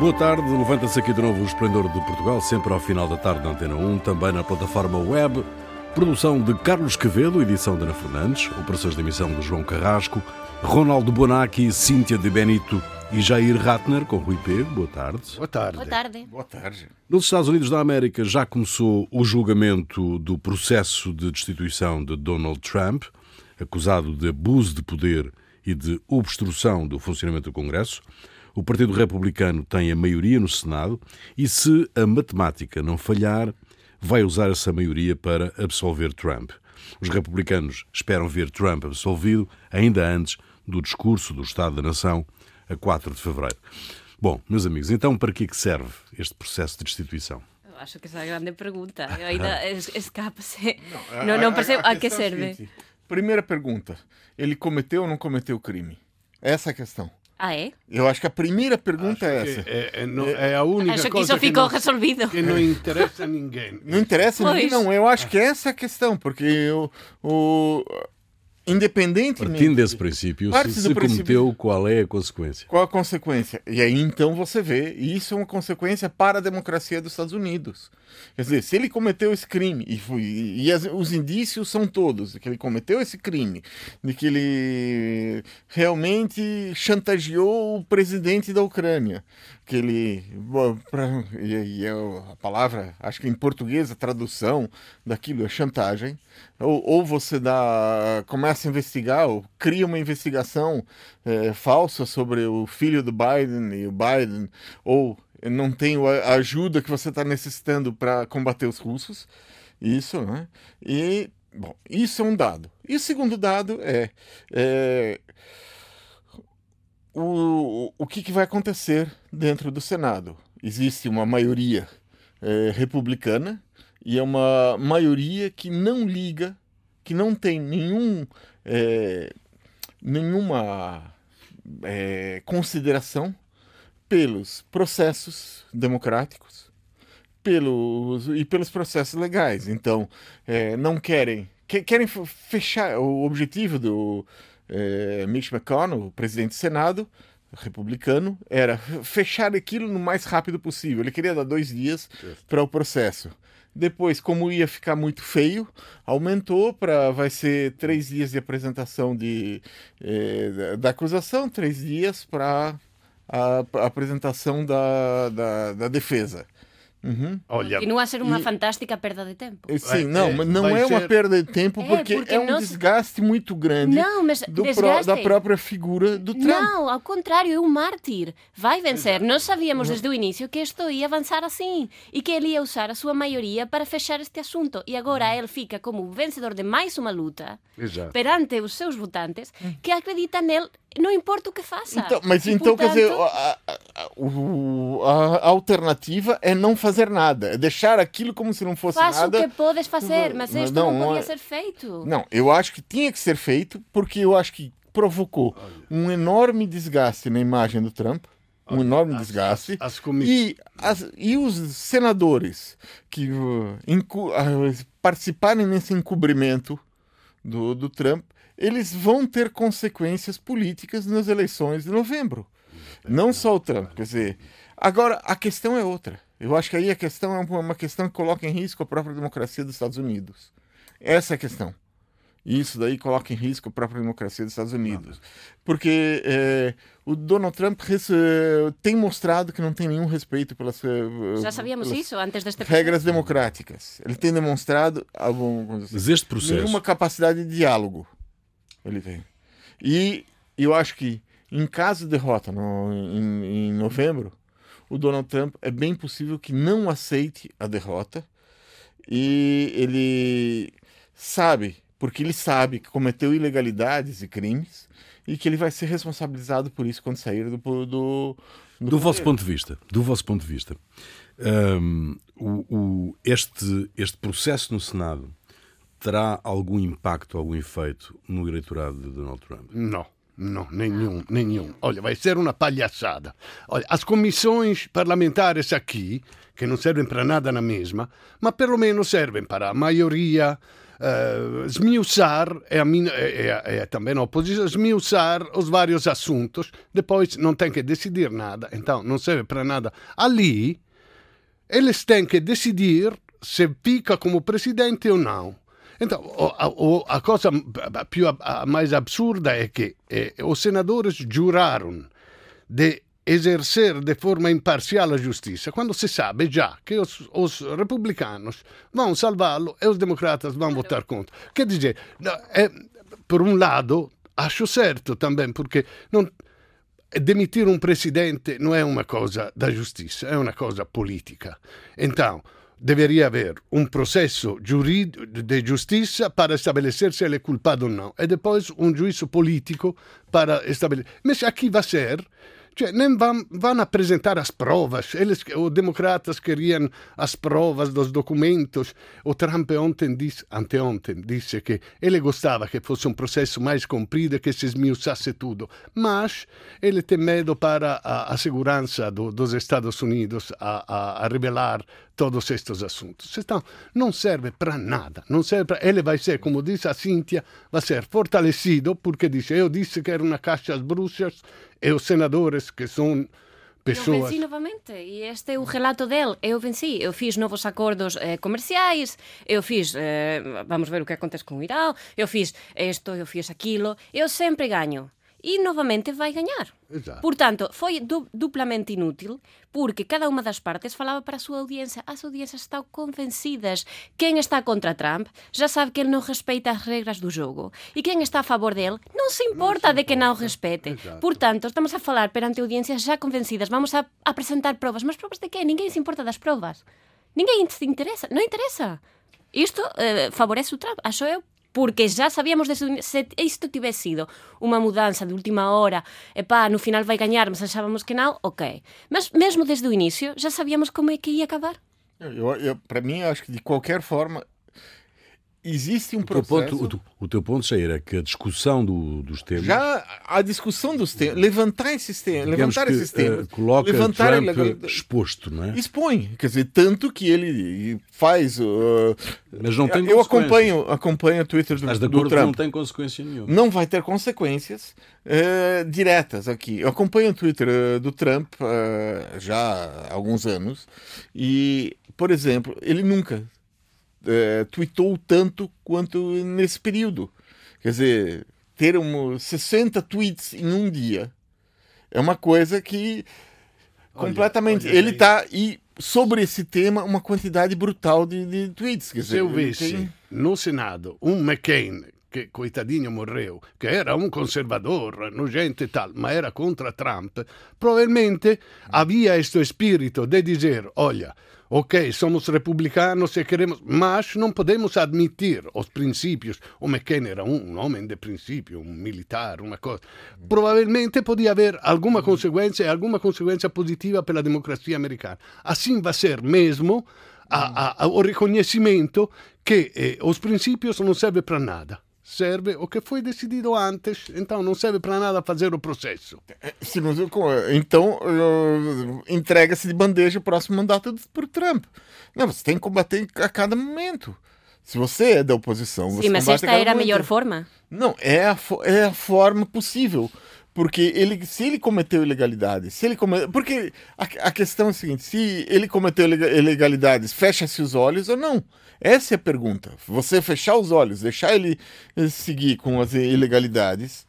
Boa tarde, levanta-se aqui de novo o Esplendor de Portugal, sempre ao final da tarde na Antena 1, também na plataforma web. Produção de Carlos Quevedo, edição de Ana Fernandes, operações de emissão de João Carrasco, Ronaldo Bonacci, Cíntia de Benito e Jair Ratner, com Rui P. Boa tarde. Boa tarde. Boa tarde. Boa tarde. Nos Estados Unidos da América já começou o julgamento do processo de destituição de Donald Trump, acusado de abuso de poder e de obstrução do funcionamento do Congresso. O Partido Republicano tem a maioria no Senado e, se a matemática não falhar, vai usar essa maioria para absolver Trump. Os republicanos esperam ver Trump absolvido ainda antes do discurso do Estado da Nação a 4 de fevereiro. Bom, meus amigos, então para que é que serve este processo de destituição? Eu acho que essa é a grande pergunta. Eu ainda es- escapa-se. a- Não, não a- percebo a a que questão é a serve. seguinte, Primeira pergunta: ele cometeu ou não cometeu crime? Essa é a questão. Ah, é? Eu acho que a primeira pergunta é essa. É, é, não- é a única Acho que coisa isso ficou não, resolvido. que não interessa a ninguém. Não interessa a ninguém, não. Eu acho que essa é a questão, porque o, o independentemente Partindo desse princípio, Parte se, se princípio- cometeu, qual é a consequência? qual a consequência? E aí então você vê, e isso é uma consequência para a democracia dos Estados Unidos. Quer dizer, se ele cometeu esse crime, e, foi, e as- os indícios são todos de que ele cometeu esse crime, de que ele realmente chantageou o presidente da Ucrânia, que ele. e, eu- a palavra, acho que em português a tradução daquilo é chantagem. Ou, ou você dá, começa a investigar, ou cria uma investigação eh, falsa sobre o filho do Biden e o Biden, ou não tem a ajuda que você está necessitando para combater os russos. Isso, né? E, bom, isso é um dado. E o segundo dado é. é, o, o que, que vai acontecer dentro do Senado? Existe uma maioria eh, republicana e é uma maioria que não liga, que não tem nenhum, eh, nenhuma eh, consideração pelos processos democráticos pelos, e pelos processos legais. Então, eh, não querem. que- querem fechar. O objetivo do eh, Mitch McConnell, o presidente do Senado republicano, era fechar aquilo no mais rápido possível. Ele queria dar dois dias para o processo. Depois, como ia ficar muito feio, aumentou para vai ser três dias de apresentação de, eh, da, da acusação, três dias para a, a apresentação da, da, da defesa. Uhum. Olha, Continua a ser uma E- fantástica perda de tempo. Eh, Sim, Vai- não, é, mas não é uma ser- perda de tempo É, porque, porque é um se- desgaste muito grande Não, mas do desgaste. da própria figura do Trump. Não, ao contrário, é um mártir. Vai vencer. Nós sabíamos desde o início que isto ia avançar assim e que ele ia usar a sua maioria para fechar este assunto. E agora ele fica como o vencedor de mais uma luta Exato. perante os seus votantes que acreditam nele, não importa o que faça. Então, mas E, então, quer dizer, portanto, a, a- a- o- a alternativa é não fazer nada, é deixar aquilo como se não fosse Faz o nada. que podes fazer, mas Mas isto não, não, podia é- ser feito. Não, eu acho que tinha que ser feito porque eu acho que provocou um enorme desgaste na imagem do Trump, um enorme desgaste. as E, as- e os senadores que uh, uh, participarem nesse encobrimento do, do Trump, eles vão ter consequências políticas nas eleições de novembro. Não só o Trump, quer dizer. Agora, a questão é outra. Eu acho que aí a questão é uma- questão que coloca em risco a própria democracia dos Estados Unidos. Essa é a questão. E isso daí coloca em risco a própria democracia dos Estados Unidos. Porque eh, o Donald Trump eh, tem mostrado que não tem nenhum respeito pelas, eh, Já sabíamos pelas isso antes deste regras democráticas. Ele tem demonstrado algum, vamos dizer, Mas este processo. nenhuma capacidade de diálogo. Ele tem. E eu acho que, em caso de derrota no, em, em novembro, o Donald Trump é bem possível que não aceite a derrota e ele sabe, porque ele sabe que cometeu ilegalidades e crimes e que ele vai ser responsabilizado por isso quando sair do do, do Do vosso ponto de vista, do vosso ponto de vista, hum, o- o- este, este processo no Senado terá algum impacto, algum efeito no eleitorado de Donald Trump? Não, Não, nenhum, nenhum. Olha, vai ser uma palhaçada. Olha, as comissões parlamentares aqui, que não servem para nada na mesma, mas pelo menos servem para a maioria uh, esmiuçar, e, e, e, e também a oposição, esmiuçar os vários assuntos. Depois não tem que decidir nada, então não serve para nada. Ali, eles têm que decidir se fica como presidente ou não. Então, a, o- a coisa più a- mais absurda é que eh, os senadores juraram de exercer de forma imparcial a justiça, quando se sabe já que os, os republicanos vão salvá-lo e os democratas vão votar contra. Quer dizer, é, por um lado, acho certo também, porque não, demitir um presidente não é uma coisa da justiça, é uma coisa política. Então, deveria haver um processo de justiça para estabelecer se ele é culpado ou não, e depois um juízo político para estabelecer. Mas aqui vai ser. Cioè, nem vão, vão apresentar as provas. Eles, os democratas queriam as provas dos documentos. O Trump ontem disse, anteontem disse que ele gostava que fosse um processo mais comprido e que se esmiuçasse tudo. Mas ele tem medo para a, a segurança do, dos Estados Unidos a, a, a revelar todos estes assuntos. Então, não serve para nada. Não serve pra... Ele vai ser, como disse a Cíntia, vai ser fortalecido, porque disse, eu disse que era uma caixa às bruxas, e os senadores, que são Eu pessoas... venci novamente e este é o relato dele. Eu venci, eu fiz novos acordos eh, comerciais, eu fiz, eh, vamos ver o que acontece com o Irão, eu fiz isto, eu fiz aquilo, eu sempre ganho. E novamente vai ganhar. Exato. Portanto, foi du duplamente inútil porque cada uma das partes falava para a súa audiencia. As audiencias estão convencidas. Quem está contra Trump já sabe que ele não respeita as regras do jogo. E quem está a favor dele não se importa de que não respeite. Exato. Portanto, estamos a falar perante audiencias já convencidas. Vamos a apresentar provas. Mas provas de quê? Ninguém se importa das provas. Ninguém se interessa. Não interessa. Isto eh, favorece o Trump, acho eu. Porque já sabíamos desde se isto tivesse sido uma mudança de última hora, epá, no final vai ganhar, mas achávamos que não, ok. Mas mesmo desde o início já sabíamos como é que ia acabar. Eu, eu, para mim, acho que de qualquer forma existe um O teu processo. ponto, o, o teu ponto, Jair, é que a discussão do- dos temas Já a discussão dos temas, levantar esses temas, levantar que, esses temas, eh, coloca levantar Trump ilegal- exposto, não é? expõe, quer dizer, tanto que ele faz. uh, Mas não tem eu acompanho, acompanho o Twitter do, Estás de do acordo não Trump. tem consequência nenhuma. Não vai ter consequências eh, diretas aqui. Eu acompanho o Twitter eh, do Trump eh, já há alguns anos e, por exemplo, ele nunca eh, tweetou tanto quanto nesse período. Quer dizer, ter um, 60 tweets em um dia é uma coisa que Olha, completamente. olha ele aí. tá e sobre esse tema uma quantidade brutal de, de tweets. Quer Se dizer, eu ele visse tem- no Senado um McCain, que coitadinho morreu, que era um conservador, nojento e tal, mas era contra Trump, provavelmente havia este espírito de dizer, olha, ok, somos republicanos e queremos, mas não podemos admitir os princípios. O McCain era um, homem de princípio, um militar, uma coisa. Provavelmente podia haver alguma consequência e alguma consequência positiva pela democracia americana. Assim vai ser mesmo a, a, o reconhecimento que eh, os princípios não servem para nada. Serve o que foi decidido antes, então não serve para nada fazer o processo. Não- então, entrega-se de bandeja o próximo mandato por Trump. Não, você tem que combater a cada momento. Se você é da oposição, você Sim, mas esta era a melhor forma. Não, é a, fo- é a forma possível. Porque ele, se ele cometeu ilegalidade, se ele porque a, a questão é a seguinte: se ele cometeu ilega- ilegalidades, fecha-se os olhos ou não? Essa é a pergunta. Você fechar os olhos, deixar ele eh, seguir com as ilegalidades.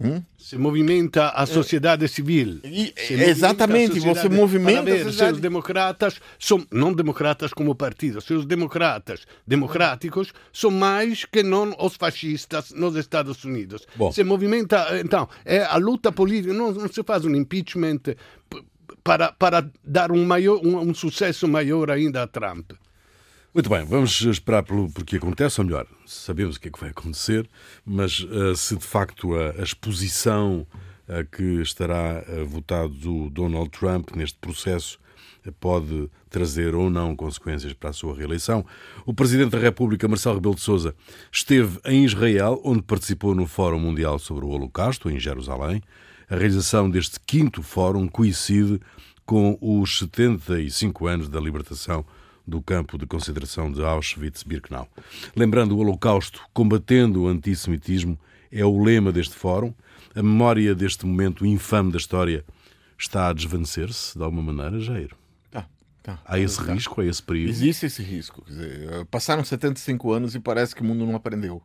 Hum? Se movimenta a sociedade civil. E- exatamente, sociedade você movimenta para a ver se sociedade. os democratas são, não democratas como partido, se os democratas democráticos são mais que não os fascistas nos Estados Unidos. Bom. Se movimenta, então, é a luta política, não, não se faz um impeachment para, para dar um, maior, um, um sucesso maior ainda a Trump. Muito bem, vamos esperar pelo, por que acontece, ou melhor, sabemos o que é que vai acontecer, mas eh, se de facto a, a exposição a que estará eh, votado o Donald Trump neste processo pode trazer ou não consequências para a sua reeleição. O Presidente da República, Marcelo Rebelo de Sousa, esteve em Israel, onde participou no Fórum Mundial sobre o Holocausto, em Jerusalém. A realização deste quinto fórum coincide com os 75 anos da libertação do campo de concentração de Auschwitz-Birkenau. Lembrando o Holocausto, combatendo o antissemitismo, é o lema deste fórum. A memória deste momento infame da história está a desvanecer-se de alguma maneira, Jair? Tá, tá. Há esse Tá. risco, há esse perigo. Existe esse risco. Dizer, passaram 75 anos e parece que o mundo não aprendeu.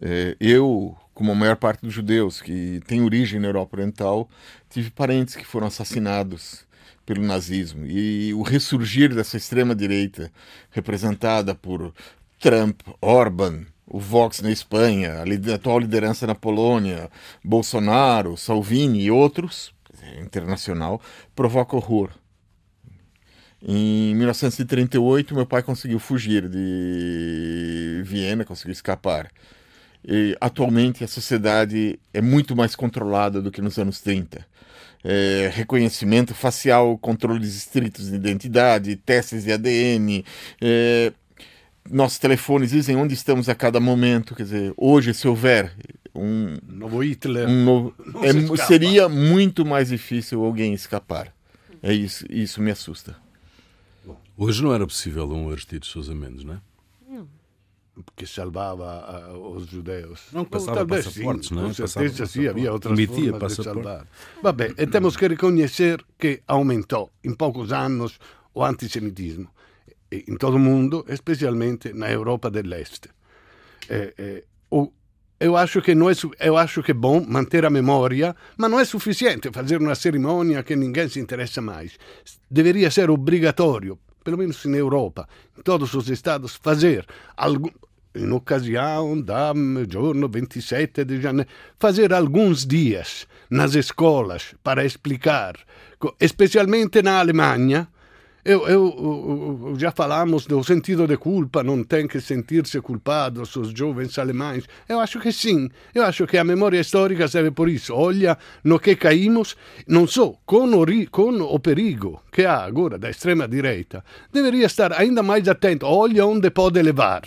É, eu, como a maior parte dos judeus que tem origem na Europa Oriental, tive parentes que foram assassinados pelo nazismo. E o ressurgir dessa extrema-direita, representada por Trump, Orban, o Vox na Espanha, a atual liderança na Polônia, Bolsonaro, Salvini e outros, internacional, provoca horror. Em 1938, meu pai conseguiu fugir de Viena, conseguiu escapar. E, atualmente, a sociedade é muito mais controlada do que nos anos 30. É, reconhecimento facial, controles estritos de identidade, testes de ADN. é, nossos telefones dizem onde estamos a cada momento. Quer dizer, hoje, se houver um, Novo Hitler. um novo. É se seria muito mais difícil alguém escapar. É isso, isso me assusta. Hoje não era possível um Aristides Sousa Mendes, não é? Que salvava os judeus. Não, passava talvez passaportes, sim, não é? Com certeza sim, havia outras Emitia formas de passaporte. salvar. Vabbè, e temos que reconhecer que aumentou em poucos anos o antissemitismo e- em todo o mundo, especialmente na Europa dell'Est. Eh, eh, o- eu acho que não é eu acho que é bom manter a memória, mas não é suficiente fazer uma cerimônia que ninguém se interessa mais. Deveria ser obrigatório, pelo menos na Europa, em todos os estados, fazer algum em ocasião da giorno 27 de janeiro, fazer alguns dias nas escolas para explicar, especialmente na Alemanha, eu, eu, já falamos do sentido de culpa, não tem que sentir-se culpados os jovens alemães. Eu acho que sim, eu acho que a memória histórica serve por isso. Olha no que caímos, não só com o, com o perigo que há agora da extrema-direita, deveria estar ainda mais atento. Olha onde pode levar.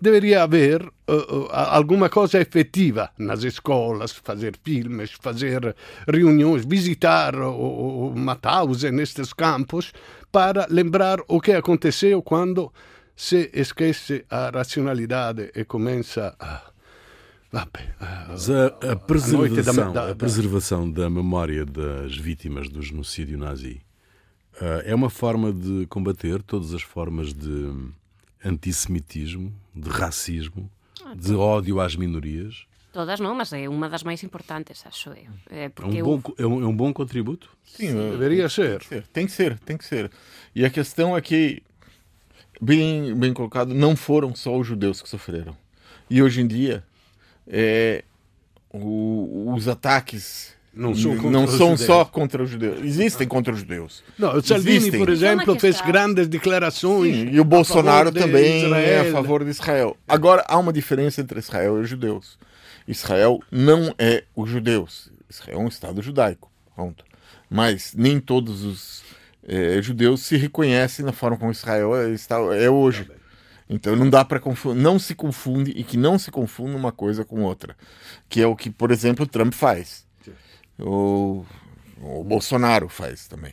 Deveria haver eh, eh, alguma coisa efetiva nas escolas, fazer filmes, fazer reuniões, visitar o, o Mauthausen nestes campos, para lembrar o que aconteceu quando se esquece a racionalidade e começa a. Vabbè, a- Mas a, preservação, da- a preservação da memória das vítimas do genocídio nazi ah, é uma forma de combater todas as formas de antissemitismo, de racismo, de ódio às minorias. Todas non, mas é unha das máis importantes, acho eu. É É um bom, co- é um, é um bom contributo. Sim, eu- deveria ser. ser, tem que ser, tem que ser. E a questão é que, bem, bem colocado, não foram só os judeus que sofreram. E hoje em dia, é, o- os ataques Não são contra não são judeus. só contra os judeus. Existem contra os judeus. No, o Salvini, Existem. por exemplo, fez grandes declarações. Sim, e o Bolsonaro também é Israel. a favor de Israel. Agora, há uma diferença entre Israel e os judeus. Israel não é os judeus. Israel é um Estado judaico. Ponto. Mas nem todos os eh, judeus se reconhecem na forma como Israel é, está, é hoje. Então não dá para confundir, não se confunde e que não se confunda uma coisa com outra, que é o que, por exemplo, o Trump faz. O, o Bolsonaro faz também.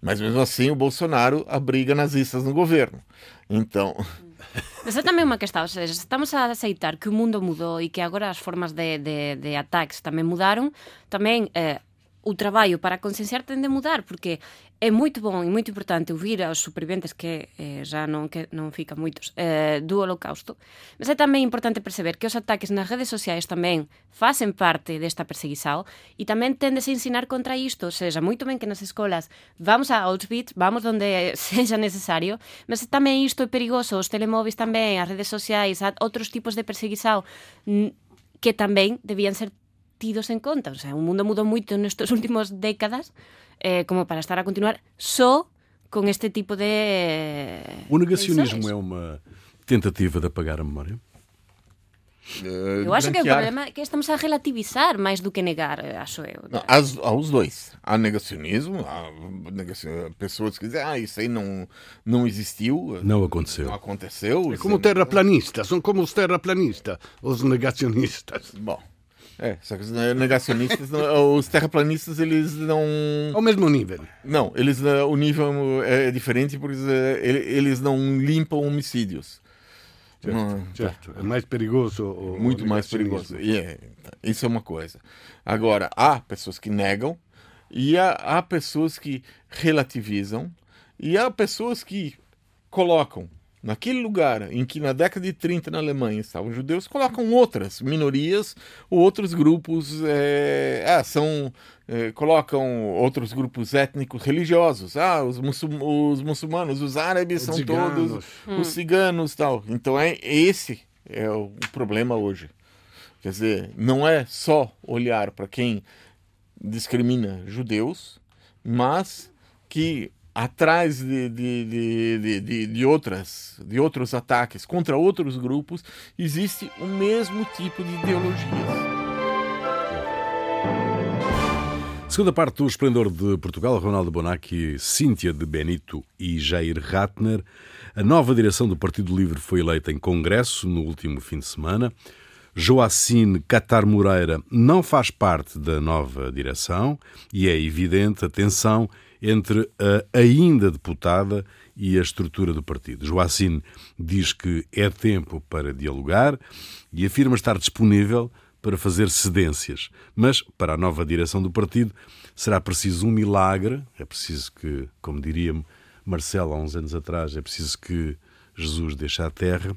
Mas mesmo assim, o Bolsonaro abriga nazistas no governo. Então, Mas é tamén unha questão, ou seja, se estamos a aceitar que o mundo mudou e que agora as formas de, de, de ataques tamén mudaron, tamén eh, o traballo para concienciar ten de mudar, porque é moito bom e moito importante ouvir aos superviventes que eh, já non que non fican moitos eh, do holocausto, mas é tamén importante perceber que os ataques nas redes sociais tamén facen parte desta perseguição e tamén tendes a ensinar contra isto, seja, moito ben que nas escolas vamos a Auschwitz, vamos onde seja necesario, mas tamén isto é perigoso, os telemóveis tamén, as redes sociais, outros tipos de perseguição que tamén debían ser tidos en conta. O sea, o mundo mudou moito nestes últimos décadas eh, como para estar a continuar só con este tipo de... O negacionismo é uma tentativa de apagar a memória? eh, Eu acho que o problema é que estamos a relativizar mais do que negar, eh, acho eu. Não, as, aos dois. Há negacionismo, há negacio- pessoas que dizem, ah, isso aí não, não existiu. Não aconteceu. Não aconteceu. É como isso- terraplanistas, são como os terraplanistas, os negacionistas. Bom, é, só que os negacionistas, os terraplanistas, eles não... Ao mesmo nível. Não, eles, eh, o nível é diferente porque eh, ele- eles não limpam homicídios. Não- Certo, é mais perigoso. muito mais perigoso. E é, isso é uma coisa. Agora, há pessoas que negam e há, há pessoas que relativizam e há pessoas que colocam naquele lugar em que na década de 30 na Alemanha estavam judeus, colocam outras minorias ou outros grupos, é, ah, são é, colocam outros grupos étnicos religiosos, ah, os, muçul- os muçulmanos, os árabes Os são ciganos. todos os ciganos tal. Então é esse é o problema hoje. Quer dizer, não é só olhar para quem discrimina judeus, mas que atrás de, de, de, de, outras, de outros ataques contra outros grupos existe o mesmo tipo de ideologias. Segunda parte do Esplendor de Portugal, Ronaldo Bonacci, Cíntia de Benito e Jair Ratner. A nova direção do Partido Livre foi eleita em Congresso no último fim de semana. Joacine Catar Moreira não faz parte da nova direção e é evidente a tensão entre a ainda deputada e a estrutura do partido. Joacine diz que é tempo para dialogar e afirma estar disponível para fazer cedências. Mas, para a nova direção do partido, será preciso um milagre. É preciso que, como diria Marcelo há uns anos atrás, é preciso que Jesus deixe a terra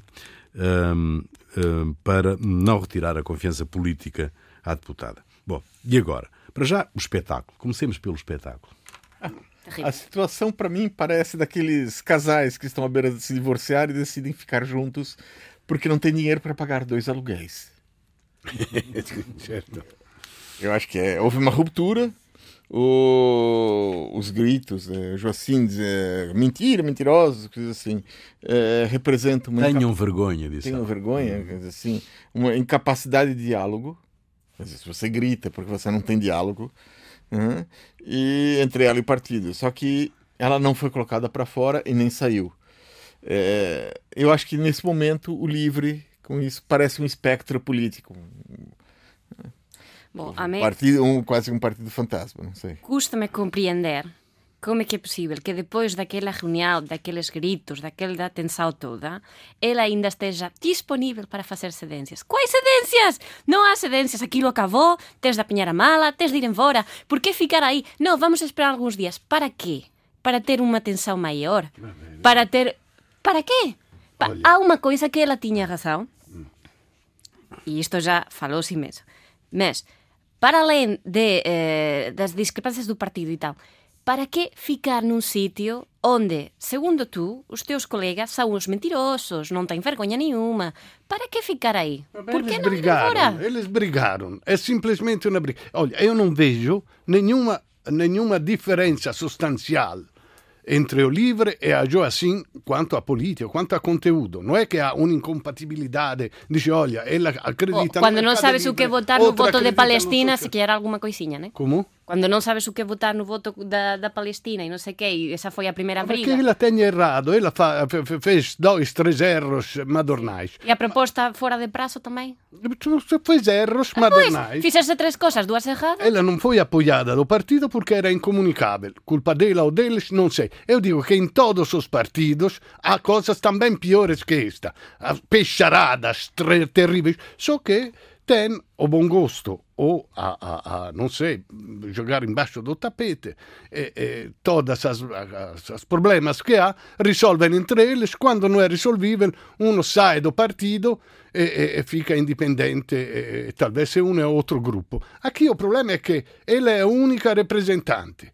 hum, hum, para não retirar a confiança política à deputada. Bom, e agora? Para já, o espetáculo. Comecemos pelo espetáculo. A situação, para mim, parece daqueles casais que estão à beira de se divorciar e decidem ficar juntos porque não tem dinheiro para pagar dois aluguéis. certo. Eu acho que é. Houve uma ruptura. o- os gritos, eh, Joacim dizer mentira, mentirosos, coisas assim, eh, representam uma, Tenham vergonha disso. tenham vergonha, coisa assim, uma incapacidade de diálogo. Se você grita porque você não tem diálogo, né? e entre ela e o partido. Só que ela não foi colocada para fora e nem saiu. É, eu acho que nesse momento o Livre, com isso, parece um espectro político. Bom, Um partido, um, quase um partido fantasma, não sei. custa-me compreender como é que é possível que depois daquela reunião, daqueles gritos, daquela tensão toda, ela ainda esteja disponível para fazer cedências. Quais cedências? Não há cedências, aquilo acabou, tens de apanhar a mala, tens de ir embora. Por que ficar aí? Não, vamos esperar alguns dias. Para quê? Para ter uma tensão maior? Para ter... Para quê? Pa- Há uma coisa que ela tinha razão, e isto já falou-se imenso, mas para além de, eh, das discrepâncias do partido e tal, para que ficar num sítio onde, segundo tu, os teus colegas são os mentirosos, não têm vergonha nenhuma? Para que ficar aí? Por que eles não brigaram, eles brigaram. É simplesmente uma briga. Olha, eu não vejo nenhuma, nenhuma diferença substancial entre o Livre e a Joacim quanto a politica, quanto a conteúdo. Não é que há un'incompatibilidade. Dice, olha, ela Oh, acredita... quando no não sabes o que Livre, votar no voto de Palestina, se quer alguma coisinha, né? Como? Quando não sabes o que votar no voto da, da Palestina e não sei o quê, e essa foi a primeira Perché briga. ela tem errado, ela fa, fe- fe- fez dois, três erros madornais. E a proposta fora de prazo também? Fez erros Pois, madornais. fizeste três coisas, duas erradas. Ela não foi apoiada do partido porque era incomunicável. Culpa dela ou deles, não sei. Eu digo que em todos os partidos há coisas também piores que esta. Peixaradas terríveis. Só que tem o bom gosto ou a, a, a, não sei, jogar embaixo do tapete e, e todas as, as, as problemas que há risolvem entre eles. Quando não é risolvível, uno sai do partido e, e, e fica indipendente e, e talvez se une a outro gruppo. Aqui o problema é que ela é a única representante.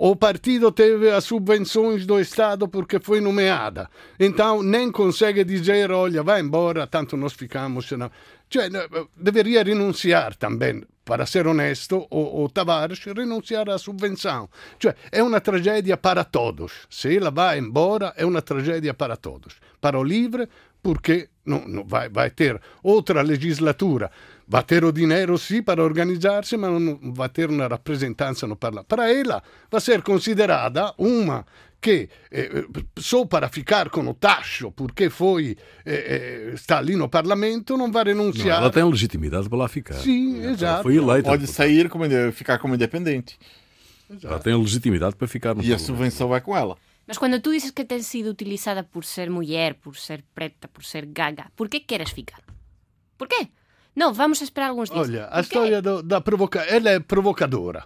O partido teve as subvenções do Estado porque foi nomeada. Então nem consegue dizer, olha, vai embora, tanto nós ficamos. Não. Cioè, no, deveria renunciar também, para ser honesto, o, o Tavares renunciar à subvenção. Cioè, é uma tragédia para todos. Se ela vai embora, é uma tragédia para todos. Para o Livre, porque não, não vai, vai ter outra legislatura. Vai ter o dinheiro, sim, para organizar-se, mas não vai ter uma representança no parlamento. Para ela, vai ser considerada uma que eh, só para ficar com o tacho, porque foi eh, está ali no Parlamento, não vai renunciar. Não, ela tem legitimidade para lá ficar. Sim, é, exato. Foi eleita. Pode sair, como, ficar como independente. Exato. Ela tem legitimidade para ficar no E a subvenção vai com ela. Mas quando tu dizes que tem sido utilizada por ser mulher, por ser preta, por ser gaga, por que queres ficar? Por quê? Não, vamos esperar alguns dias. Olha, a história do, da provocação, ela é provocadora.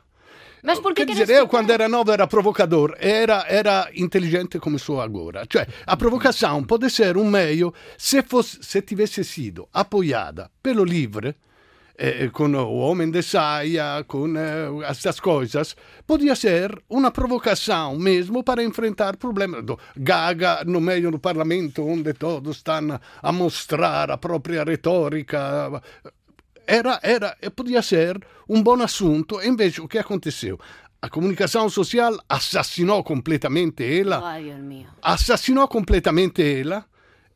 Mas por que Quer dizer, eu quando era novo era provocador, era, era inteligente come sou agora. Cioè, a provocação pode ser um meio se, fosse, se tivesse sido apoiada pelo livre, eh, con o homem de saia, com eh, coisas, podia ser uma provocação mesmo para enfrentar problemas. Gaga no meio do parlamento, onde todos estão a mostrar a própria retórica era, era, podia ser um bom assunto, e invece o que aconteceu? A comunicação social assassinou completamente ela. Ai, assassinou completamente ela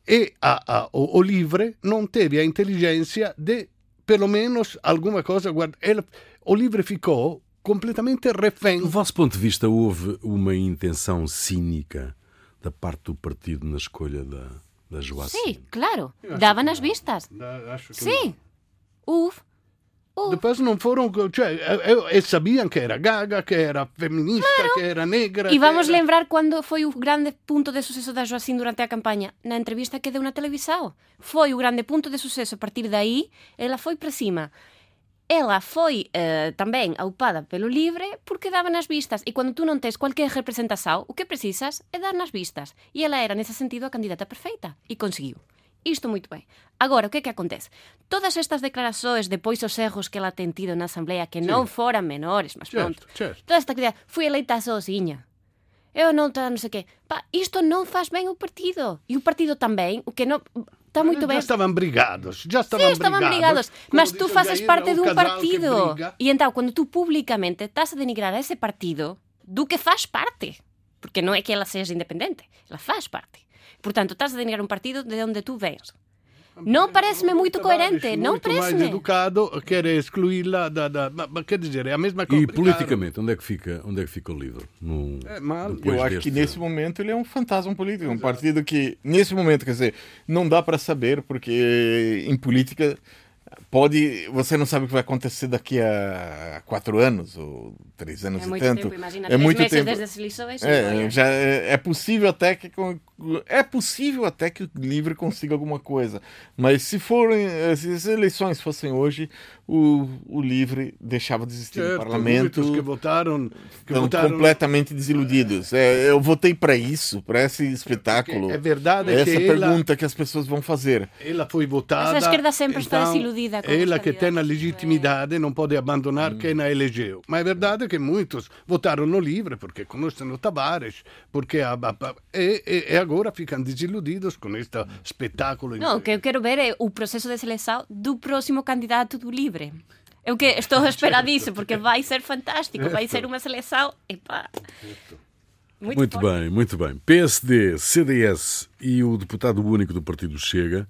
e a, a, o, o, livre não teve a inteligência de, pelo menos, alguma coisa. Guarda, ela, o livre ficou completamente refém. Do vosso ponto de vista, houve uma intenção cínica da parte do partido na escolha da, da Joacim? Sim, claro. Dava nas vistas. Sim. Não. Uf. Depois não foram. Cioè, e sabiam que era gaga, que era feminista, claro. que era negra. E vamos era... lembrar quando foi o grande ponto de sucesso da Joacim durante a campanha, na entrevista que deu na televisão. Foi o grande ponto de sucesso. A partir daí, ela foi para cima. Ela foi eh, também aupada pelo livre porque dava nas vistas. E quando tu não tens qualquer representação, o que precisas é dar nas vistas. E ela era, nesse sentido, a candidata perfeita. E conseguiu. Isto moito ben. Agora, o que é que acontece? Todas estas declarações, depois os erros que ela ten tido na Asamblea, que sí. non foran menores, mas pronto. Certo, Toda esta idea, fui eleita sozinha. Eu non non sei que. Pa, isto non faz ben o partido. E o partido tamén, o que non está moito ben. Já estaban brigados, já estaban, sí, estaban brigados. brigados mas tú faces parte dun partido. E entao, quando tú públicamente estás a denigrar a ese partido, do que faz parte. Porque non é que ela seja independente, ela faz parte. Portanto, estás a denigrar un partido de onde tú vens. Non parece-me moito coerente, non parece mais educado, quer excluí-la da, da, mas, quer dizer, é a mesma coisa. E politicamente, onde é que fica, onde é que fica o livro? No, é mal. Eu acho que nesse momento ele é um fantasma político, um partido que nesse momento, quer dizer, não dá para saber porque em política pode você não sabe o que vai acontecer daqui a quatro anos ou três anos é e tanto. tempo, imagina, é muito tempo. desde é, já é, é, possível até que é possível até que o livre consiga alguma coisa. Mas se forem se as eleições fossem hoje o, o livre deixava de existir certo, no parlamento que votaram que votaram... completamente desiludidos. É, eu votei para isso para esse espetáculo. é verdade essa que pergunta ela... que as pessoas vão fazer. Ela foi votada mas a esquerda sempre então, está desiludida ela que tem a legitimidade não pode abandonar hum. quem a elegeu. Mas é verdade que muitos votaram no livre porque conhecem o Tavares porque a, a, e, e, agora ficam desiludidos com este espetáculo não o que eu quero ver é o processo de seleção do próximo candidato do livre livre. Eu que estou a esperar disso, porque vai ser fantástico, vai ser uma seleção. Epá. Muito, muito bem, muito bem. PSD, CDS e o deputado único do Partido Chega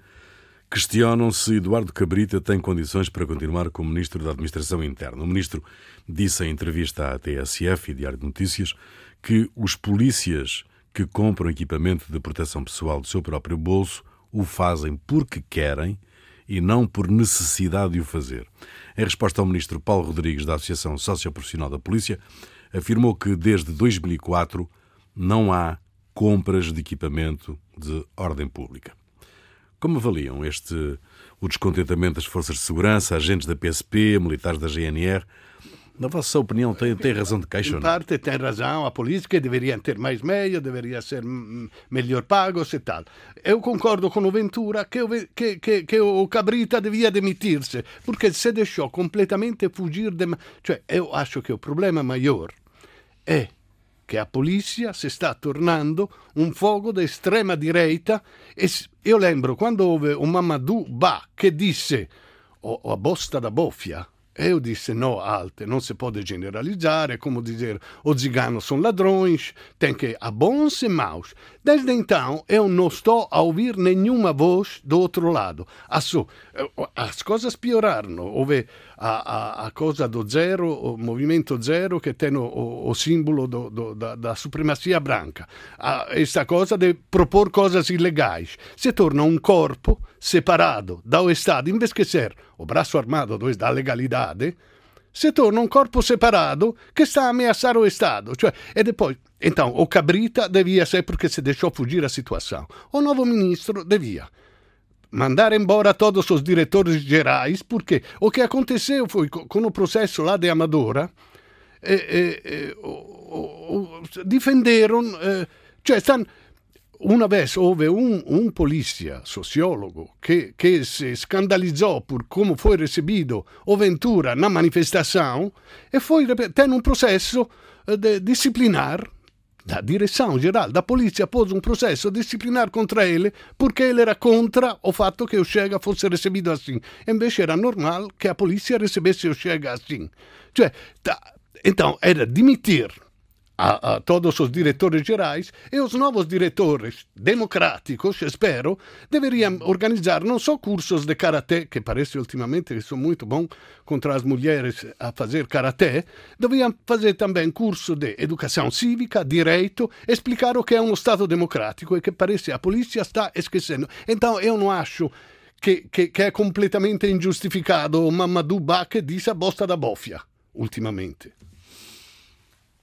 questionam se Eduardo Cabrita tem condições para continuar como Ministro da Administração Interna. O Ministro disse em entrevista à TSF e Diário de Notícias que os polícias que compram equipamento de proteção pessoal do seu próprio bolso o fazem porque querem e não por necessidade de o fazer. Em resposta ao ministro Paulo Rodrigues, da Associação Socioprofissional da Polícia, afirmou que desde 2004 não há compras de equipamento de ordem pública. Como avaliam este o descontentamento das forças de segurança, agentes da PSP, militares da GNR na vossa opinião, tem, tem razão de queixa? Em parte tem razão, a política deveria ter mais meio, deveria ser melhor pagos e tal. Eu concordo com o Ventura que, que, que, que o Cabrita devia demitir-se, porque se deixou completamente fugir de... Cioè, eu acho que o problema maior é que a polícia si sta tornando un fogo di estrema direita e lembro quando houve un Mamadou Ba che disse o, o a bosta da bofia Eu disse não, Alte, não se pode generalizar, é como dizer os ciganos são ladrões, tem que há bons e maus. Desde então, eu não estou a ouvir nenhuma voz do outro lado. As, as coisas pioraram. Houve a, a, a cosa do zero, o movimento zero, que tem o, o símbolo do, do, da, supremacia branca. A, esta coisa de propor coisas ilegais. Se torna um corpo separado do Estado, em vez de ser o braço armado da legalidade, se torna um corpo separado que está a ameaçar o Estado. Cioè, e depois, então, o Cabrita devia ser porque se deixou fugir a situação. O novo ministro devia mandar embora todos os diretores gerais, porque o que aconteceu foi com o processo lá de Amadora, eh, eh, eh, defenderam, cioè, stanno una vez houve um, um polícia, sociólogo, que, que se escandalizou por como foi recebido o Ventura na manifestação e foi tem um processo eh, disciplinar da direção geral da polícia pôs um processo disciplinar contra ele porque ele era contra o fatto che o Chega fosse recebido assim. Invece era normal que a polícia recebesse o Chega assim. Cioè, tá, então, era dimitir a, a, todos os diretores gerais e os novos diretores democráticos, espero, deveriam organizar não só cursos de karaté, que parece ultimamente que são muito bons contra as mulheres a fazer karaté, deveriam fazer também curso de educação cívica, direito, explicar o que é um Estado democrático e que parece a polícia está esquecendo. Então eu não acho che, che, è completamente ingiustificato Mamadou Ba che dice a bosta da bofia ultimamente.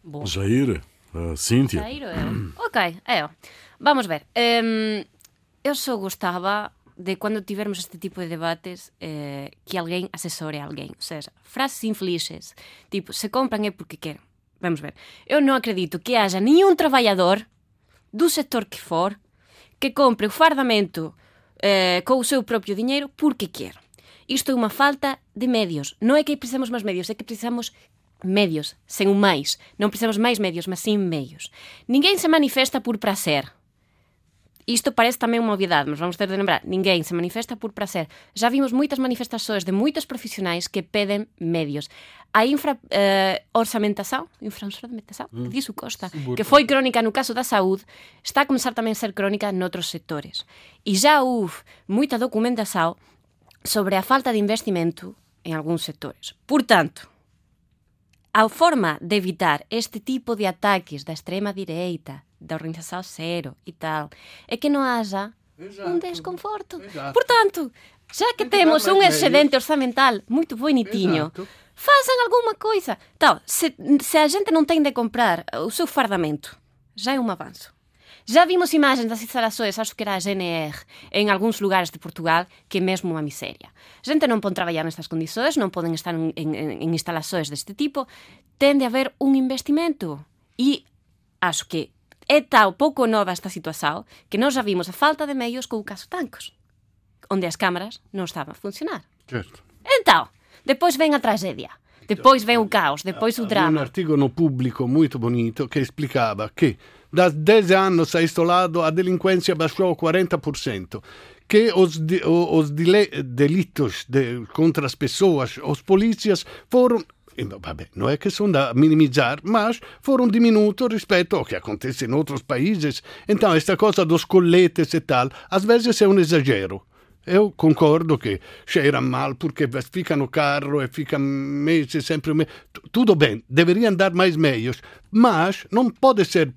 Bom. Jair, uh, Cíntia. Jair, eu. ok, eu. Vamos ver. Um, eu só gostava de quando tivermos este tipo de debates eh, que alguém assessore alguém. Ou seja, frases infelizes, tipo, se compram é porque querem. Vamos ver. Eu não acredito que haja nenhum trabalhador do setor que for que compre o fardamento eh, com o seu próprio dinheiro porque quer. Isto é uma falta de medios. Não é que precisamos mais medios, é que precisamos medios, sen un máis. Non precisamos máis medios, mas sim meios. Ninguén se manifesta por prazer. Isto parece tamén unha obviedade, mas vamos ter de lembrar, ninguén se manifesta por prazer. Já vimos moitas manifestações de moitos profesionais que peden medios. A infra eh, orçamentação, infraorçamentação, mm. disso Costa, que foi crónica no caso da saúde, está a começar tamén a ser crónica noutros sectores. E já houve moita documentação sobre a falta de investimento en algúns sectores. Por tanto, A forma de evitar este tipo de ataques da extrema direita, da organização Cero e tal, é que não haja Exato. um desconforto. Exato. Portanto, já que temos um excedente orçamental muito bonitinho, Exato. façam alguma coisa. Então, se, se a gente não tem de comprar o seu fardamento, já é um avanço. Já vimos imagens das instalações, acho que era a GNR, em alguns lugares de Portugal, que é mesmo uma miséria. A gente não pode trabalhar nestas condições, não podem estar em, instalações deste tipo. Tem de haver um investimento. E acho que é tal pouco nova esta situação que nós já vimos a falta de meios com o caso Tancos, onde as câmaras não estavam a funcionar. Certo. Então, depois vem a tragédia. Depois vem o caos, depois o drama. um artigo no público muito bonito que explicava que das 10 anos a este lado a delinquência baixou 40%, que os, os delitos de, contra as pessoas, os polícias foram Vabbè, não é questão de minimizar, mas foram diminutos rispetto ao que acontece em outros países. Então, esta coisa dos coletes e tal, às vezes é um exagero. Eu concordo che cheira mal porque fica no carro e fica meses sempre. Tudo bem, deveriam dar mais meios, mas não pode ser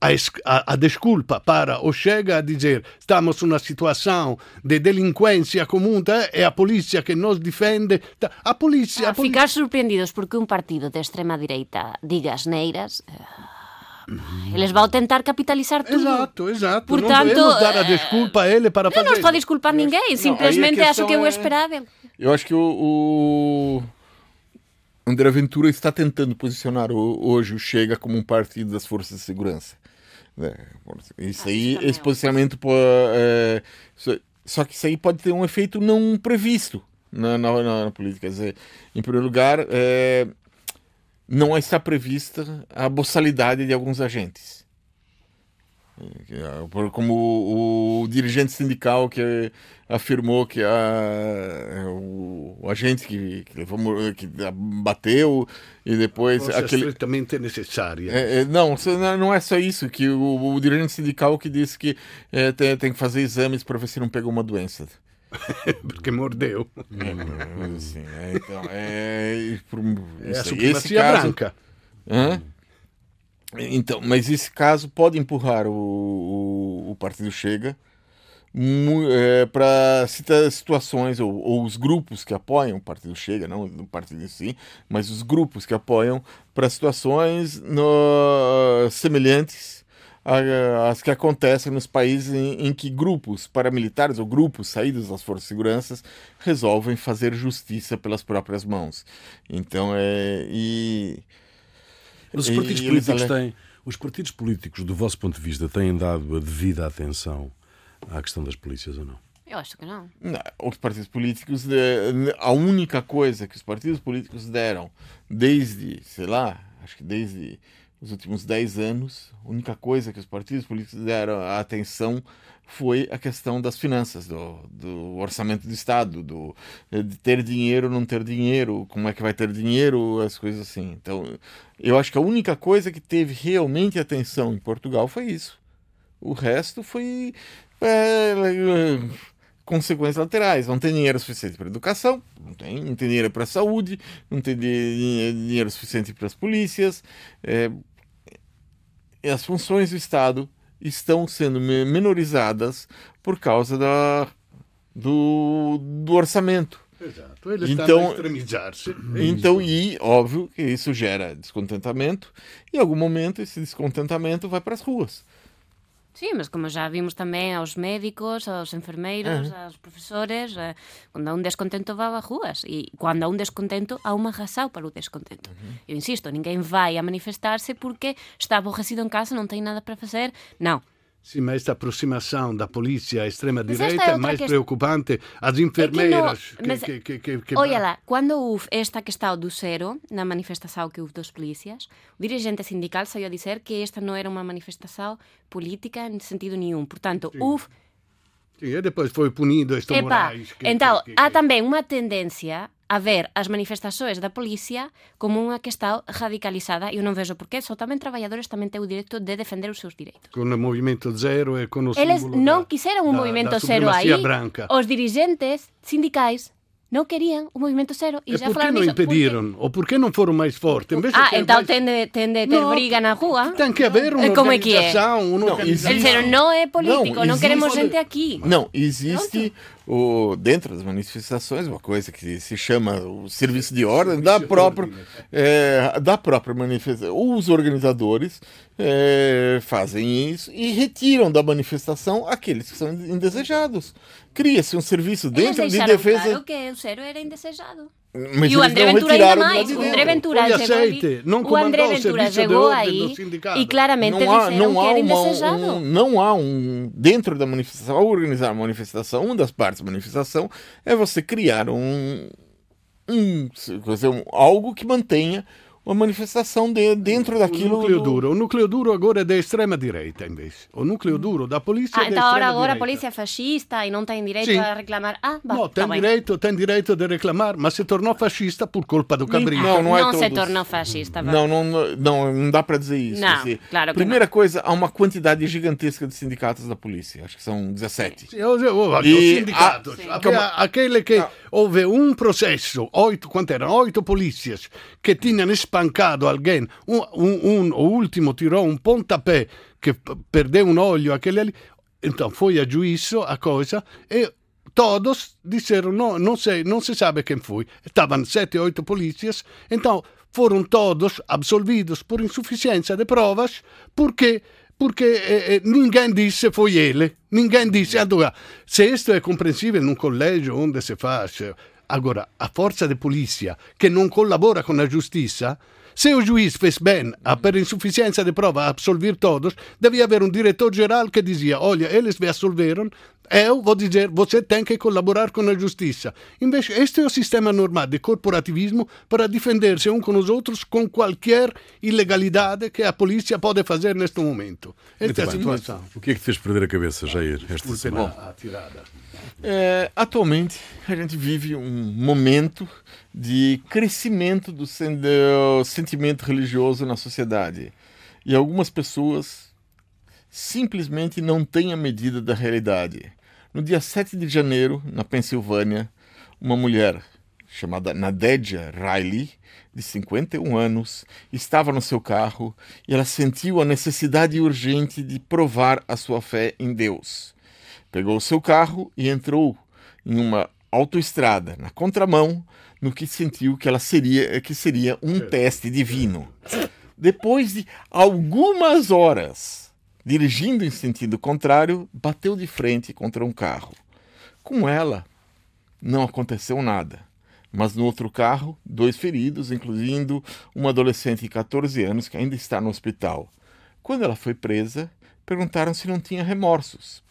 a, a, a, desculpa para o Chega a dizer estamos numa situação de delinquência comum tá? é a polícia que nos defende. Tá? A polícia. A, a ficar surpreendidos porque um partido de extrema direita diga asneiras. Uh Eles vão tentar capitalizar tudo. Exato, exato. Portanto, não podemos dar a desculpa a ele para fazer. Não estou a desculpar ninguém, simplesmente acho que é o esperável. Eu acho que o, o André Ventura está tentando posicionar hoje o Chega como um partido das forças de segurança. É, isso ah, aí, esse posicionamento é, só que isso aí pode ter um efeito não previsto na, na, na política. Dizer, em primeiro lugar, é, não está prevista a boçalidade de alguns agentes. Como o, o dirigente sindical que afirmou que a, o, o agente que, que, levou, que bateu e depois Força aquele estritamente necessária. é, é, não não é só isso que o, o dirigente sindical que disse que é, tem, tem que fazer exames para ver se não pegou uma doença porque mordeu é, assim, é, então é, por, é a supremacia caso, branca hã? Então, mas esse caso pode empurrar o, o, o Partido Chega é, para situações, ou, ou, os grupos que apoiam o Partido Chega, não o partido em si, mas os grupos que apoiam para situações no, semelhantes às que acontecem nos países em, em, que grupos paramilitares ou grupos saídos das forças de segurança resolvem fazer justiça pelas próprias mãos. Então, é. E, os partidos políticos têm. Os partidos políticos, do vosso ponto de vista, têm dado a devida atenção à questão das polícias ou não? Eu acho que não. não os partidos políticos, a única coisa que os partidos políticos deram desde, sei lá, acho que desde os últimos 10 anos, a única coisa que os partidos políticos deram a atenção foi a questão das finanças, do, do orçamento do Estado, do, de ter dinheiro ou não ter dinheiro, como é que vai ter dinheiro, as coisas assim. Então, eu acho que a única coisa que teve realmente atenção em Portugal foi isso. O resto foi é, consequências laterais. Não tem dinheiro suficiente para educação, não tem, não tem dinheiro para saúde, não tem dinheiro suficiente para as polícias. É, as funções do Estado estão sendo menorizadas por causa da, do, do orçamento. Exato, ele então, está extremizar-se. Então, e óbvio que isso gera descontentamento, e em algum momento esse descontentamento vai para as ruas. Sí, mas como já vimos tamén aos médicos, aos enfermeiros, uh -huh. aos profesores, eh, cando há un descontento va a ruas e cando há un descontento há unha razão para o descontento. Uh -huh. Eu insisto, ninguén vai a manifestarse porque está aborrecido en casa, non ten nada para facer. Non, Sim, mas esta aproximação da polícia à extrema-direita é, é mais preocupante. As enfermeiras... É que, não, que, que, que, que, Olha lá, quando houve esta questão do zero, na manifestação que houve dos polícias, o dirigente sindical saiu a dizer que esta não era uma manifestação política em sentido nenhum. Portanto, Sim. houve Sim, e depois foi punido este Epa, Moraes. Que, então, que, que, há também uma tendência a ver as manifestações da polícia como unha que está radicalizada e eu non vejo porquê, só tamén traballadores tamén ten o direito de defender os seus direitos. Con o movimento zero e con o Eles non da, quixeron un movimento zero aí. Branca. Os dirigentes sindicais non querían o movimento cero e, e xa falaron non impediron? Porque... Ou por que non foron máis fortes? En vez de ah, entón máis... ten de, ten de ter no, briga na rúa? Ten que haber unha Como organización. Unha no, organización. El cero non é político, non, non queremos xente aquí. Non, existe o, dentro das manifestações uma coisa que se chama o serviço de ordem da própria, é, da própria manifestação. Os organizadores é, fazem isso e retiram da manifestação aqueles que são indesejados. Cria-se um serviço dentro de defesa. Claro que o zero era indesejado. Mas e o André Ventura ainda mais. O André Ventura chegou, aceite, não o André Ventura chegou aí e claramente não há, não há que era indesejado. Um, não há um. Dentro da manifestação, ao organizar uma manifestação, uma das partes da manifestação é você criar um. um, um algo que mantenha uma manifestação de, dentro daquilo. O núcleo duro. O núcleo duro agora é da extrema-direita, invece. O núcleo duro da polícia ah, é da então agora, agora a polícia é fascista e não tem direito Sim. a reclamar. Ah, bah, não, tem direito, tem direito de reclamar, mas se tornou fascista por culpa do Cabrita. Não, não, é não se tornou fascista. Não, não, não, não dá para dizer isso. Não, assim, claro Primeira não. coisa, há uma quantidade gigantesca de sindicatos da polícia. Acho que são 17. Eu, eu, eu, e, os sindicatos. A, aquele que ah. houve um processo, oito, quanto eram? Oito polícias que tinham alguém un, un, un, o último tirou um pontapé que perdeu um olho, aquele ali. Então foi a juízo a coisa e todos disseram não, não sei, não se sabe quem foi. Estavam sete, oito polícias, então foram todos absolvidos por insuficiência de provas porque porque eh, eh, ninguém disse foi ele, ninguém disse. Allora, se isto é compreensível num collegio onde se faz. Agora, a forza de polizia che non collabora con la giustizia se o juiz fez bem a, per insuficiência de prova a absolver todos, devia haver um diretor geral que dizia: Olha, eles me absolveram, Eu vou dizer, você tem que colaborar com a justiça. Invece, este é o sistema normal de corporativismo para defender-se um com os outros com qualquer ilegalidade que a polícia pode fazer neste momento. Esta é a bem. situação. O que é que te fez perder a cabeça, Jair, esta semana? a tirada. É, atualmente, a gente vive um momento de crescimento do, sen- do sentimento religioso na sociedade. E algumas pessoas simplesmente não têm a medida da realidade. No dia 7 de janeiro, na Pensilvânia, uma mulher chamada Nadeja Riley, de 51 anos, estava no seu carro e ela sentiu a necessidade urgente de provar a sua fé em Deus. Pegou o seu carro e entrou em uma autoestrada na contramão, no que sentiu que ela seria que seria um teste divino. Depois de algumas horas dirigindo em sentido contrário, bateu de frente contra um carro. Com ela não aconteceu nada, mas no outro carro, dois feridos, incluindo uma adolescente de 14 anos que ainda está no hospital. Quando ela foi presa, perguntaram se não tinha remorsos.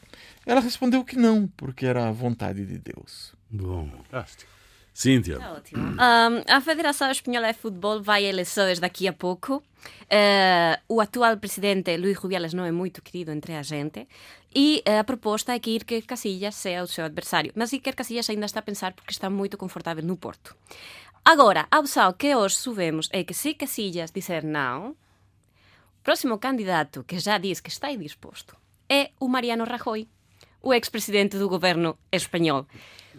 Ela respondeu que não, porque era a vontade de Deus. Bom. Fantástico. Cíntia, Ótimo. Um, a Federação Espanhola de Futebol vai a eleições daqui a pouco. Eh, o atual presidente Luís Rubiales não é muito querido entre a gente. E a proposta é que Iker Casillas seja o seu adversário. Mas Iker Casillas ainda está a pensar porque está muito confortável no Porto. Agora, a opção que hoje subimos é que se Casillas disser não, o próximo candidato que já diz que está indisposto é o Mariano Rajoy, o ex-presidente do governo espanhol,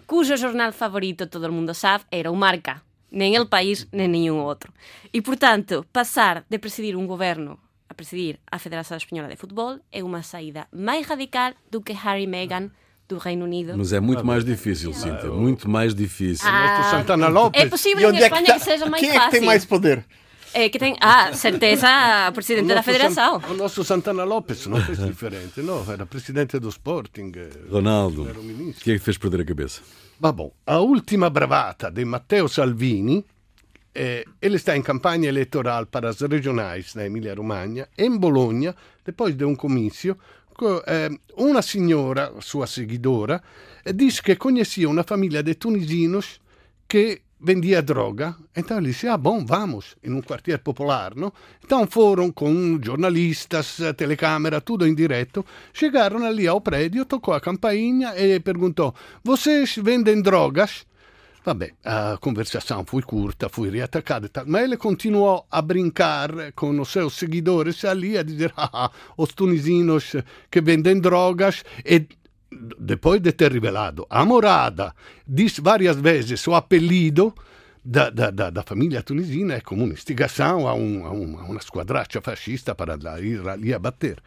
cujo jornal favorito, todo o mundo sabe, era o Marca. Nem El País, nem nenhum outro. E, portanto, passar de presidir um governo a presidir a Federação Espanhola de Futebol é uma saída mais radical do que Harry Meghan do Reino Unido. mas é muito mais difícil, Cíntia, muito mais difícil. Ah, é possível em Espanha que seja mais quem é que fácil. tem mais poder? É que tem, ah, certeza, presidente da Federação. San- o nosso Santana Lopes não fez diferente, não, era presidente do Sporting. eh, Ronaldo, Era o ministro. que é que fez perder a cabeça? Ma bom, a última bravata de Matteo Salvini, eh, ele está em campanha eleitoral para as regionais na Emília-Romagna, em Bologna, depois de um comício, co- eh, uma senhora, sua seguidora, eh, disse que conhecia uma família de tunisinos que vendia droga. Então ele disse, ah, bom, vamos, em um quartier popular, não? Então foram com jornalistas, telecâmera, tudo em direto. Chegaram ali ao prédio, tocou a campainha e perguntou, vocês vendem drogas? Vabbè, a conversação foi curta, foi riattaccata, e tal, ma ele continuou a brincar com os seus seguidores ali, a dizer, ah, ah, os tunisinos que vendem drogas, e depois de ter revelado a morada, disse várias vezes o apelido da, da, da, da família tunisina, é como uma instigação a, um, a, um, a uma esquadraccia fascista para ir ali a bater.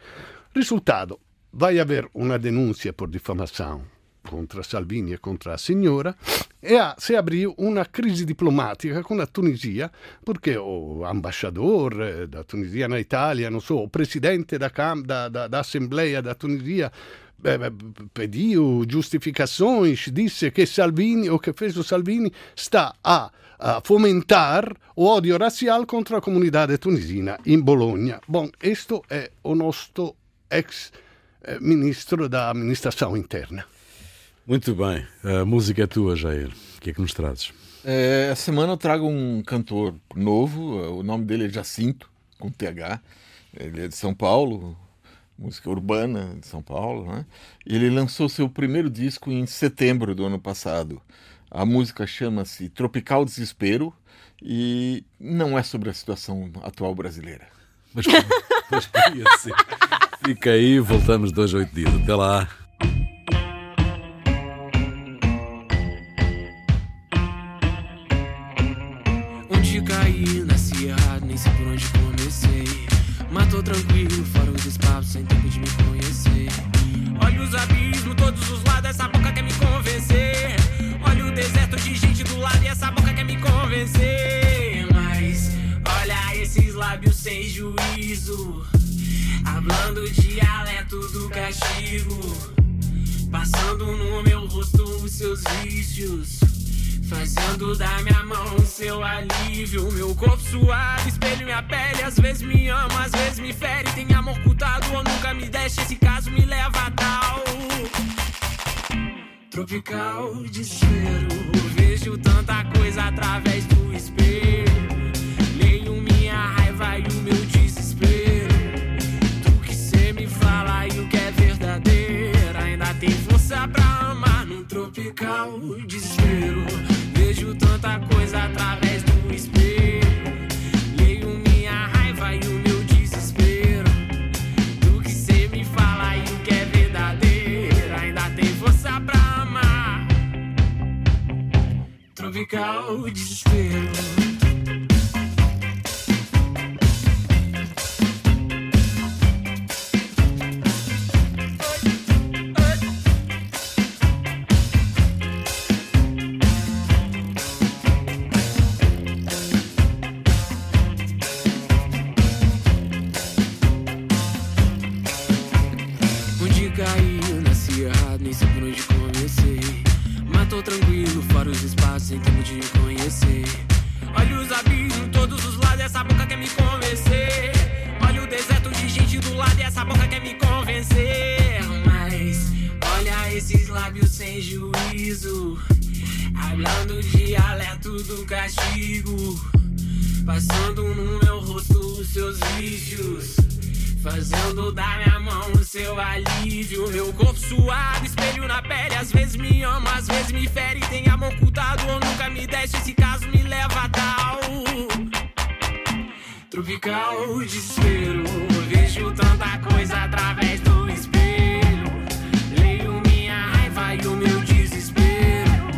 Resultado, vai haver uma denúncia por difamação contra Salvini e contra a signora e ha, si abriu una crisi diplomatica con la Tunisia perché o ambasciatore eh, da Tunisia na Italia, non so, presidente da, da, da, da Tunisia pediu giustificações, disse que Salvini, o que fez o Salvini, está a, a fomentar o ódio racial contra a comunidade tunisina em Bologna. Bom, isto é o nosso ex-ministro da administração interna. Muito bem, a música é tua, Jair. O que é que nos trazes? É, essa semana eu trago um cantor novo, o nome dele é Jacinto, com TH. Ele é de São Paulo, música urbana de São Paulo. Né? Ele lançou seu primeiro disco em setembro do ano passado. A música chama-se Tropical Desespero e não é sobre a situação atual brasileira. Mas, mas podia ser. Fica aí, voltamos dois, oito dias. Até lá. Onde caí, nasci errado, nem sei por onde comecei. Mas tô tranquilo, lados, essa boca quer me convencer. Olha o deserto de gente do lado e essa boca quer me convencer. Mas olha esses lábios sem juízo. Hablando dialeto do castigo. Passando no meu rosto os seus vícios. Fazendo da minha mão seu alívio. Meu corpo suave, espelho minha pele. Às vezes me ama, às vezes me fere. Tem amor ocultado ou nunca me deixa. Esse caso me leva a tal. Tropical desespero. Vejo tanta coisa através do espelho. Leio minha raiva e o meu desespero. Tu que cê me fala e o que é verdadeiro. Ainda tem força pra amar num tropical desespero. Vejo tanta coisa através do espelho. Tropical desespero. Caí, eu nasci errado, nem sei por onde tô tranquilo, fora os espaços, sem tempo de conhecer. Olha os abismos, todos os lados, essa boca quer me convencer. Olha o deserto de gente do lado, e essa boca quer me convencer. Mas olha esses lábios sem juízo. Hablando dialeto do castigo. Passando no meu rosto os seus vídeos. Fazendo da minha mão o seu alívio. Meu corpo suado, espelho na pele. Às vezes me ama, às vezes me fere. Tem amor ocultado ou nunca me deixa. Esse caso me leva a tal. Tropical desespero. Vejo tanta coisa através do espelho. Leio minha raiva e o meu desespero.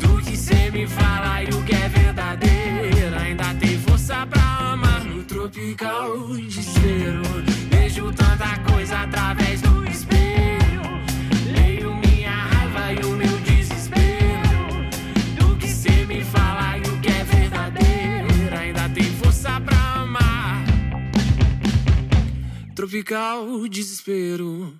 Do que cê me fala e o que é verdadeiro. Ainda tem força pra amar no tropical desespero. Tanta coisa através do espelho. Leio minha raiva e o meu desespero. Do que cê me fala e o que é verdadeiro. Ainda tem força pra amar. Tropical desespero.